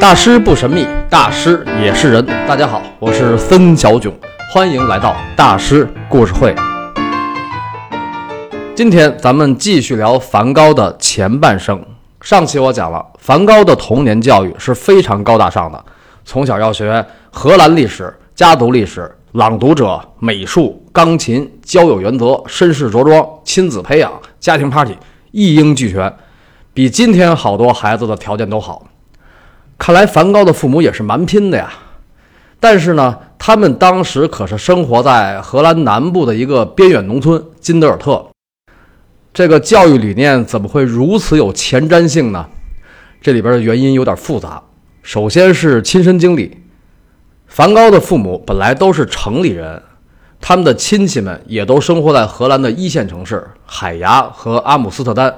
大师不神秘，大师也是人。大家好，我是森小囧，欢迎来到大师故事会。今天咱们继续聊梵高的前半生。上期我讲了，梵高的童年教育是非常高大上的，从小要学荷兰历史、家族历史、朗读者、美术、钢琴、交友原则、绅士着装、亲子培养、家庭 party，一应俱全，比今天好多孩子的条件都好。看来梵高的父母也是蛮拼的呀，但是呢，他们当时可是生活在荷兰南部的一个边远农村金德尔特。这个教育理念怎么会如此有前瞻性呢？这里边的原因有点复杂。首先是亲身经历，梵高的父母本来都是城里人，他们的亲戚们也都生活在荷兰的一线城市海牙和阿姆斯特丹。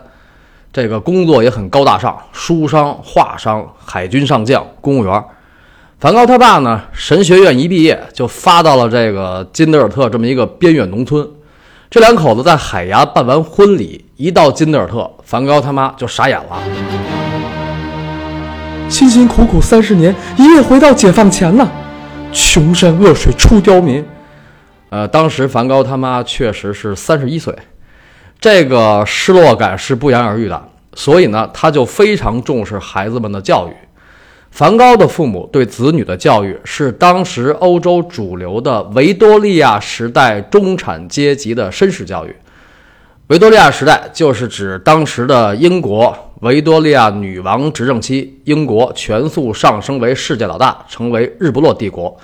这个工作也很高大上，书商、画商、海军上将、公务员。梵高他爸呢，神学院一毕业就发到了这个金德尔特这么一个边远农村。这两口子在海牙办完婚礼，一到金德尔特，梵高他妈就傻眼了。辛辛苦苦三十年，一夜回到解放前了，穷山恶水出刁民。呃，当时梵高他妈确实是三十一岁。这个失落感是不言而喻的，所以呢，他就非常重视孩子们的教育。梵高的父母对子女的教育是当时欧洲主流的维多利亚时代中产阶级的绅士教育。维多利亚时代就是指当时的英国维多利亚女王执政期，英国全速上升为世界老大，成为日不落帝国。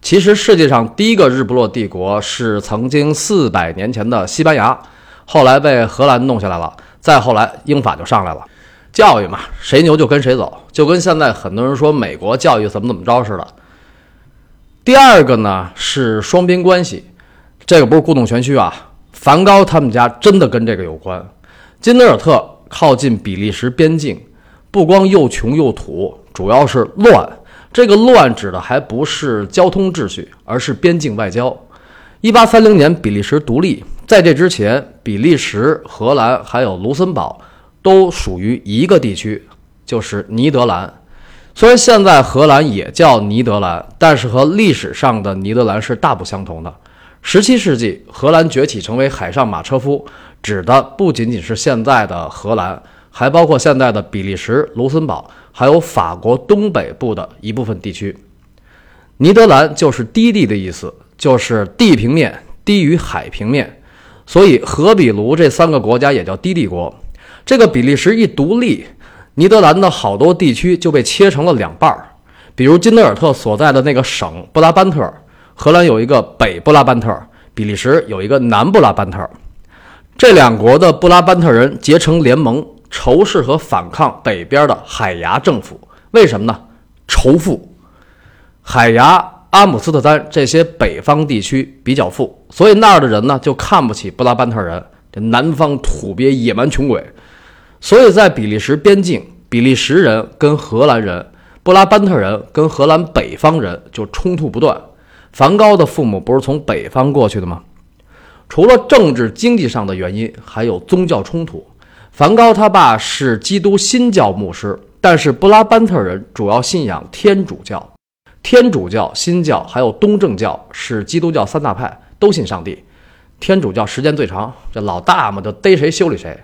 其实世界上第一个日不落帝国是曾经四百年前的西班牙。后来被荷兰弄下来了，再后来英法就上来了。教育嘛，谁牛就跟谁走，就跟现在很多人说美国教育怎么怎么着似的。第二个呢是双边关系，这个不是故弄玄虚啊。梵高他们家真的跟这个有关。金德尔特靠近比利时边境，不光又穷又土，主要是乱。这个乱指的还不是交通秩序，而是边境外交。一八三零年比利时独立。在这之前，比利时、荷兰还有卢森堡都属于一个地区，就是尼德兰。虽然现在荷兰也叫尼德兰，但是和历史上的尼德兰是大不相同的。十七世纪，荷兰崛起成为海上马车夫，指的不仅仅是现在的荷兰，还包括现在的比利时、卢森堡，还有法国东北部的一部分地区。尼德兰就是低地的意思，就是地平面低于海平面。所以，荷比卢这三个国家也叫低地国。这个比利时一独立，尼德兰的好多地区就被切成了两半儿。比如金德尔特所在的那个省布拉班特，荷兰有一个北布拉班特，比利时有一个南布拉班特。这两国的布拉班特人结成联盟，仇视和反抗北边的海牙政府。为什么呢？仇富，海牙。阿姆斯特丹这些北方地区比较富，所以那儿的人呢就看不起布拉班特人，这南方土鳖野蛮穷鬼。所以在比利时边境，比利时人跟荷兰人，布拉班特人跟荷兰北方人就冲突不断。梵高的父母不是从北方过去的吗？除了政治经济上的原因，还有宗教冲突。梵高他爸是基督新教牧师，但是布拉班特人主要信仰天主教。天主教、新教还有东正教是基督教三大派，都信上帝。天主教时间最长，这老大嘛就逮谁修理谁。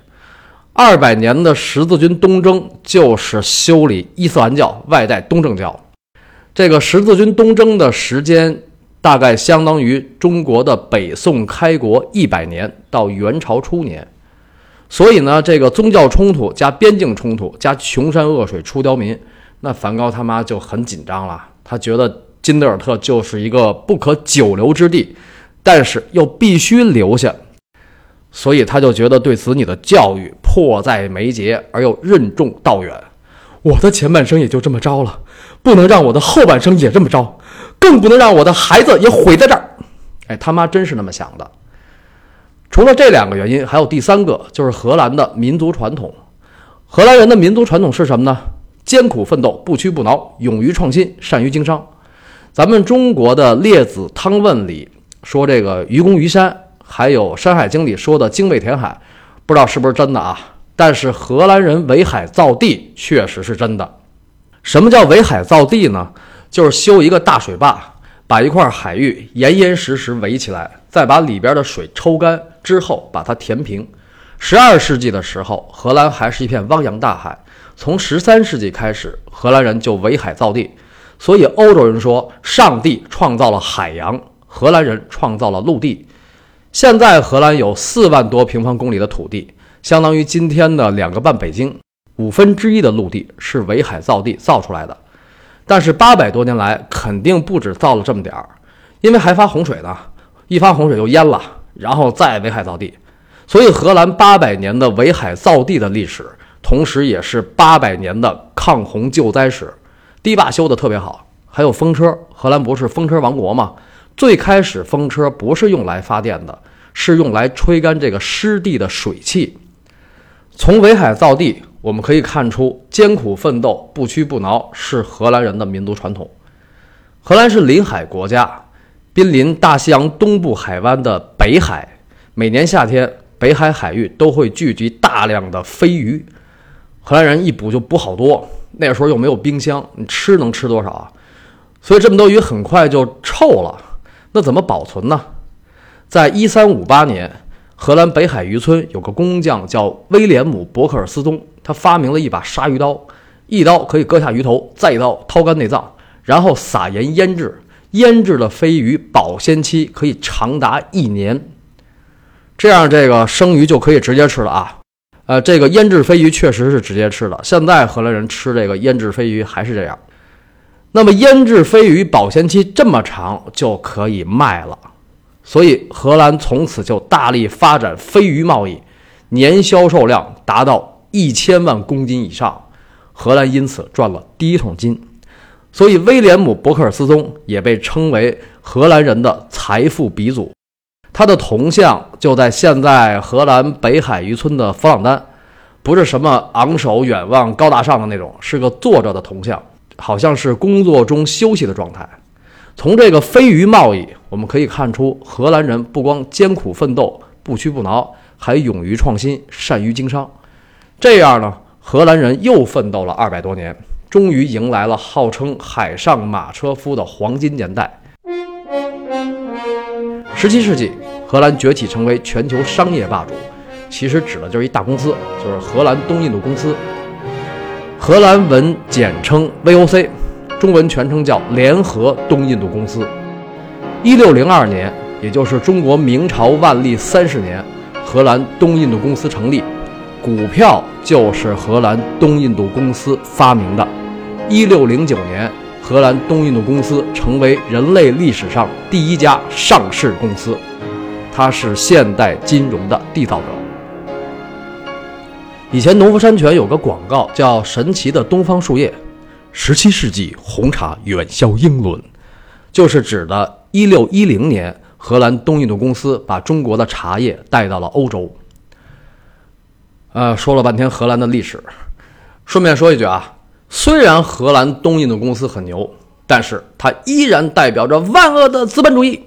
二百年的十字军东征就是修理伊斯兰教，外带东正教。这个十字军东征的时间大概相当于中国的北宋开国一百年到元朝初年。所以呢，这个宗教冲突加边境冲突加穷山恶水出刁民，那梵高他妈就很紧张了。他觉得金德尔特就是一个不可久留之地，但是又必须留下，所以他就觉得对子女的教育迫在眉睫而又任重道远。我的前半生也就这么着了，不能让我的后半生也这么着，更不能让我的孩子也毁在这儿。哎，他妈真是那么想的。除了这两个原因，还有第三个，就是荷兰的民族传统。荷兰人的民族传统是什么呢？艰苦奋斗，不屈不挠，勇于创新，善于经商。咱们中国的《列子汤问》里说这个愚公移山，还有《山海经》里说的精卫填海，不知道是不是真的啊？但是荷兰人围海造地确实是真的。什么叫围海造地呢？就是修一个大水坝，把一块海域严严实实围起来，再把里边的水抽干之后把它填平。十二世纪的时候，荷兰还是一片汪洋大海。从十三世纪开始，荷兰人就围海造地。所以欧洲人说，上帝创造了海洋，荷兰人创造了陆地。现在荷兰有四万多平方公里的土地，相当于今天的两个半北京。五分之一的陆地是围海造地造出来的。但是八百多年来，肯定不止造了这么点儿，因为还发洪水呢，一发洪水就淹了，然后再围海造地。所以荷兰八百年的围海造地的历史，同时也是八百年的抗洪救灾史。堤坝修得特别好，还有风车。荷兰不是风车王国吗？最开始风车不是用来发电的，是用来吹干这个湿地的水汽。从围海造地，我们可以看出艰苦奋斗、不屈不挠是荷兰人的民族传统。荷兰是临海国家，濒临大西洋东部海湾的北海，每年夏天。北海海域都会聚集大量的飞鱼，荷兰人一捕就捕好多。那时候又没有冰箱，你吃能吃多少啊？所以这么多鱼很快就臭了。那怎么保存呢？在一三五八年，荷兰北海渔村有个工匠叫威廉姆·伯克尔斯通，他发明了一把鲨鱼刀，一刀可以割下鱼头，再一刀掏干内脏，然后撒盐腌制，腌制的飞鱼保鲜期可以长达一年。这样，这个生鱼就可以直接吃了啊！呃，这个腌制飞鱼确实是直接吃的。现在荷兰人吃这个腌制飞鱼还是这样。那么，腌制飞鱼保鲜期这么长，就可以卖了。所以，荷兰从此就大力发展飞鱼贸易，年销售量达到一千万公斤以上。荷兰因此赚了第一桶金。所以，威廉姆·伯克尔斯通也被称为荷兰人的财富鼻祖。他的铜像就在现在荷兰北海渔村的弗朗丹，不是什么昂首远望、高大上的那种，是个坐着的铜像，好像是工作中休息的状态。从这个飞鱼贸易，我们可以看出，荷兰人不光艰苦奋斗、不屈不挠，还勇于创新、善于经商。这样呢，荷兰人又奋斗了二百多年，终于迎来了号称“海上马车夫”的黄金年代。十七世纪，荷兰崛起成为全球商业霸主，其实指的就是一大公司，就是荷兰东印度公司。荷兰文简称 VOC，中文全称叫联合东印度公司。一六零二年，也就是中国明朝万历三十年，荷兰东印度公司成立，股票就是荷兰东印度公司发明的。一六零九年。荷兰东印度公司成为人类历史上第一家上市公司，他是现代金融的缔造者。以前农夫山泉有个广告叫“神奇的东方树叶”，十七世纪红茶远销英伦，就是指的一六一零年荷兰东印度公司把中国的茶叶带到了欧洲。呃，说了半天荷兰的历史，顺便说一句啊。虽然荷兰东印度公司很牛，但是它依然代表着万恶的资本主义。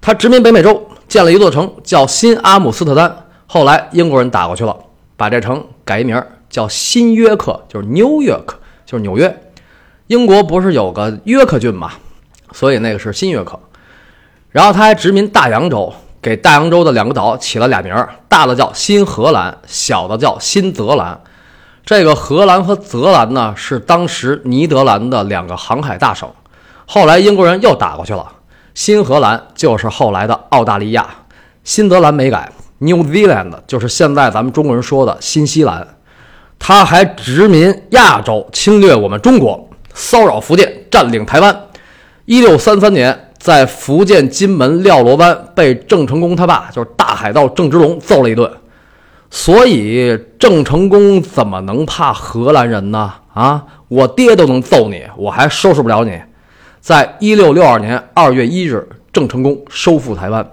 它殖民北美洲，建了一座城叫新阿姆斯特丹。后来英国人打过去了，把这城改一名叫新约克，就是 New York，就是纽约。英国不是有个约克郡嘛，所以那个是新约克。然后他还殖民大洋洲，给大洋洲的两个岛起了俩名儿，大的叫新荷兰，小的叫新泽兰。这个荷兰和泽兰呢，是当时尼德兰的两个航海大省。后来英国人又打过去了，新荷兰就是后来的澳大利亚，新泽兰没改，New Zealand 就是现在咱们中国人说的新西兰。他还殖民亚洲，侵略我们中国，骚扰福建，占领台湾。一六三三年，在福建金门廖罗湾被郑成功他爸，就是大海盗郑芝龙揍了一顿。所以郑成功怎么能怕荷兰人呢？啊，我爹都能揍你，我还收拾不了你。在一六六二年二月一日，郑成功收复台湾。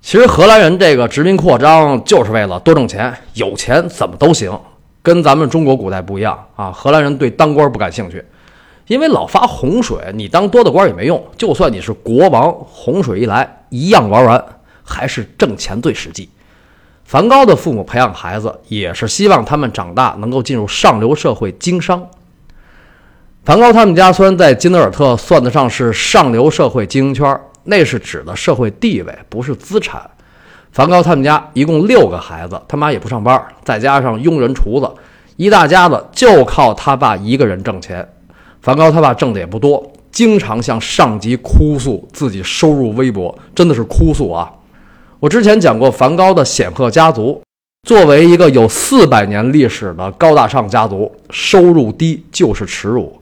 其实荷兰人这个殖民扩张就是为了多挣钱，有钱怎么都行，跟咱们中国古代不一样啊。荷兰人对当官不感兴趣，因为老发洪水，你当多大官也没用。就算你是国王，洪水一来一样玩完，还是挣钱最实际。梵高的父母培养孩子，也是希望他们长大能够进入上流社会经商。梵高他们家虽然在金德尔特算得上是上流社会精英圈，那是指的社会地位，不是资产。梵高他们家一共六个孩子，他妈也不上班，再加上佣人、厨子，一大家子就靠他爸一个人挣钱。梵高他爸挣的也不多，经常向上级哭诉自己收入微薄，真的是哭诉啊！我之前讲过，梵高的显赫家族，作为一个有四百年历史的高大上家族，收入低就是耻辱。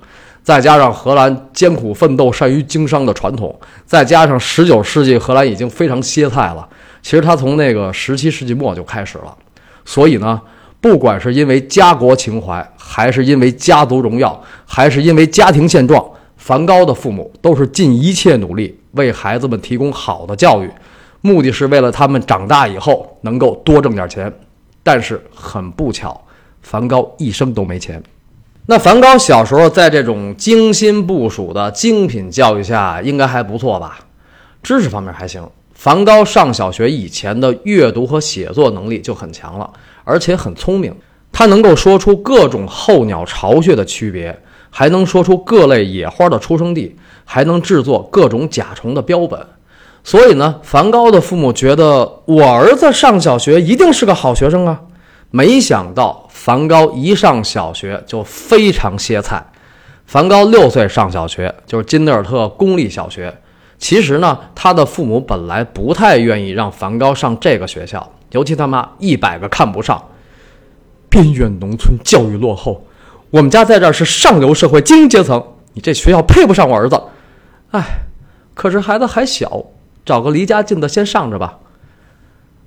再加上荷兰艰苦奋斗、善于经商的传统，再加上十九世纪荷兰已经非常歇菜了。其实他从那个十七世纪末就开始了，所以呢，不管是因为家国情怀，还是因为家族荣耀，还是因为家庭现状，梵高的父母都是尽一切努力为孩子们提供好的教育，目的是为了他们长大以后能够多挣点钱。但是很不巧，梵高一生都没钱。那梵高小时候在这种精心部署的精品教育下，应该还不错吧？知识方面还行。梵高上小学以前的阅读和写作能力就很强了，而且很聪明。他能够说出各种候鸟巢穴的区别，还能说出各类野花的出生地，还能制作各种甲虫的标本。所以呢，梵高的父母觉得我儿子上小学一定是个好学生啊。没想到梵高一上小学就非常歇菜。梵高六岁上小学，就是金德尔特公立小学。其实呢，他的父母本来不太愿意让梵高上这个学校，尤其他妈一百个看不上。边远农村教育落后，我们家在这儿是上流社会精英阶层，你这学校配不上我儿子。哎，可是孩子还小，找个离家近的先上着吧。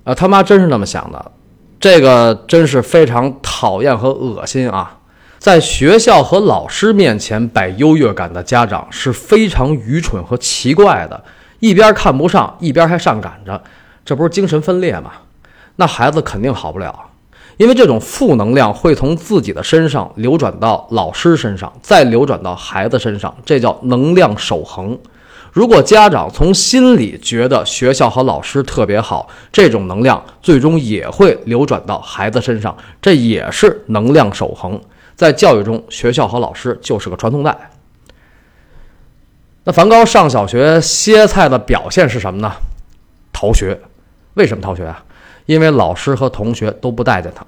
啊，他妈真是那么想的，这个真是非常讨厌和恶心啊。在学校和老师面前摆优越感的家长是非常愚蠢和奇怪的，一边看不上，一边还上赶着，这不是精神分裂吗？那孩子肯定好不了，因为这种负能量会从自己的身上流转到老师身上，再流转到孩子身上，这叫能量守恒。如果家长从心里觉得学校和老师特别好，这种能量最终也会流转到孩子身上，这也是能量守恒。在教育中，学校和老师就是个传送带。那梵高上小学歇菜的表现是什么呢？逃学。为什么逃学啊？因为老师和同学都不待见他。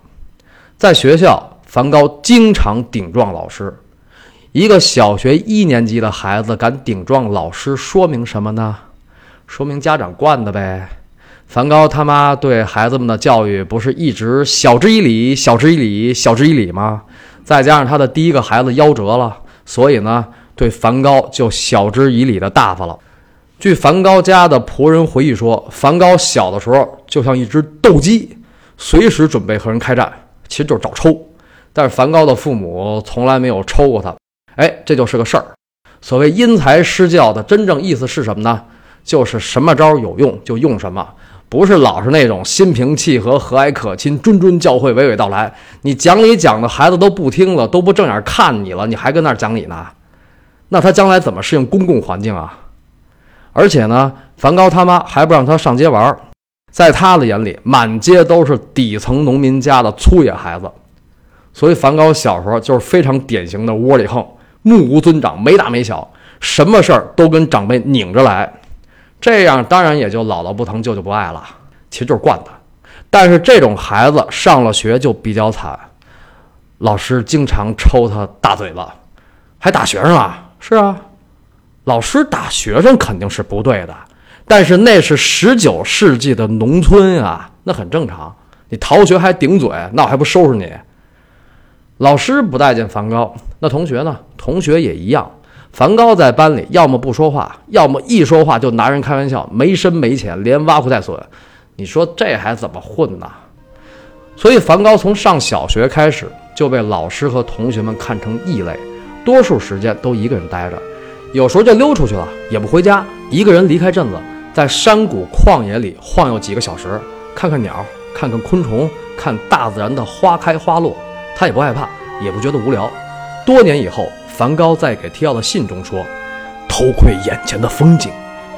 在学校，梵高经常顶撞老师。一个小学一年级的孩子敢顶撞老师，说明什么呢？说明家长惯的呗。梵高他妈对孩子们的教育不是一直晓之以理、晓之以理、晓之以理吗？再加上他的第一个孩子夭折了，所以呢，对梵高就晓之以理的大发了。据梵高家的仆人回忆说，梵高小的时候就像一只斗鸡，随时准备和人开战，其实就是找抽。但是梵高的父母从来没有抽过他，哎，这就是个事儿。所谓因材施教的真正意思是什么呢？就是什么招有用就用什么。不是老是那种心平气和、和蔼可亲、谆谆教诲、娓娓道来。你讲理讲的孩子都不听了，都不正眼看你了，你还跟那儿讲理呢？那他将来怎么适应公共环境啊？而且呢，梵高他妈还不让他上街玩，在他的眼里，满街都是底层农民家的粗野孩子。所以梵高小时候就是非常典型的窝里横、目无尊长、没大没小，什么事儿都跟长辈拧着来。这样当然也就姥姥不疼舅舅不爱了，其实就是惯的。但是这种孩子上了学就比较惨，老师经常抽他大嘴巴，还打学生啊？是啊，老师打学生肯定是不对的，但是那是十九世纪的农村啊，那很正常。你逃学还顶嘴，那我还不收拾你？老师不待见梵高，那同学呢？同学也一样。梵高在班里要么不说话，要么一说话就拿人开玩笑，没深没浅，连挖苦带损。你说这还怎么混呢？所以梵高从上小学开始就被老师和同学们看成异类，多数时间都一个人待着，有时候就溜出去了，也不回家，一个人离开镇子，在山谷旷野里晃悠几个小时，看看鸟，看看昆虫，看大自然的花开花落，他也不害怕，也不觉得无聊。多年以后。梵高在给提奥的信中说：“偷窥眼前的风景，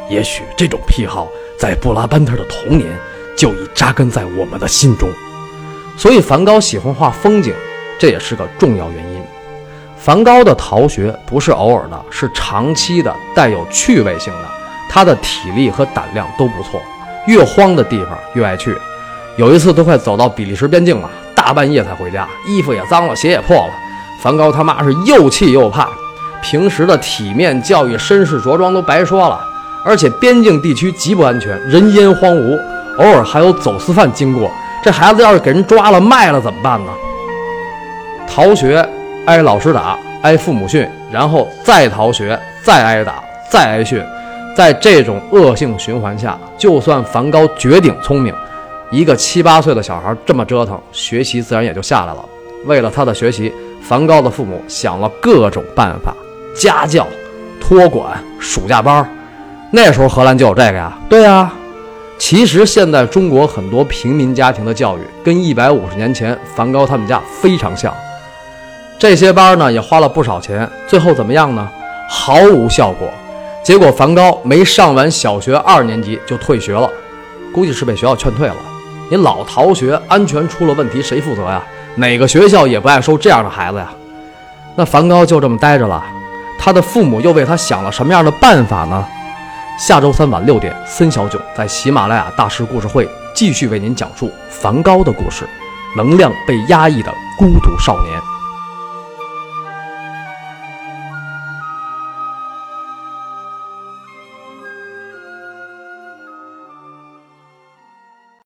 也许这种癖好在布拉班特的童年就已扎根在我们的心中。所以，梵高喜欢画风景，这也是个重要原因。梵高的逃学不是偶尔的，是长期的，带有趣味性的。他的体力和胆量都不错，越荒的地方越爱去。有一次都快走到比利时边境了，大半夜才回家，衣服也脏了，鞋也破了。梵高他妈是又气又怕，平时的体面教育、绅士着装都白说了，而且边境地区极不安全，人烟荒芜，偶尔还有走私犯经过。这孩子要是给人抓了卖了怎么办呢？逃学。挨老师打，挨父母训，然后再逃学，再挨打，再挨训，在这种恶性循环下，就算梵高绝顶聪明，一个七八岁的小孩这么折腾，学习自然也就下来了。为了他的学习，梵高的父母想了各种办法：家教、托管、暑假班。那时候荷兰就有这个呀？对啊。其实现在中国很多平民家庭的教育，跟一百五十年前梵高他们家非常像。这些班呢也花了不少钱，最后怎么样呢？毫无效果。结果梵高没上完小学二年级就退学了，估计是被学校劝退了。你老逃学，安全出了问题谁负责呀？哪个学校也不爱收这样的孩子呀？那梵高就这么待着了，他的父母又为他想了什么样的办法呢？下周三晚六点，森小九在喜马拉雅大师故事会继续为您讲述梵高的故事，能量被压抑的孤独少年。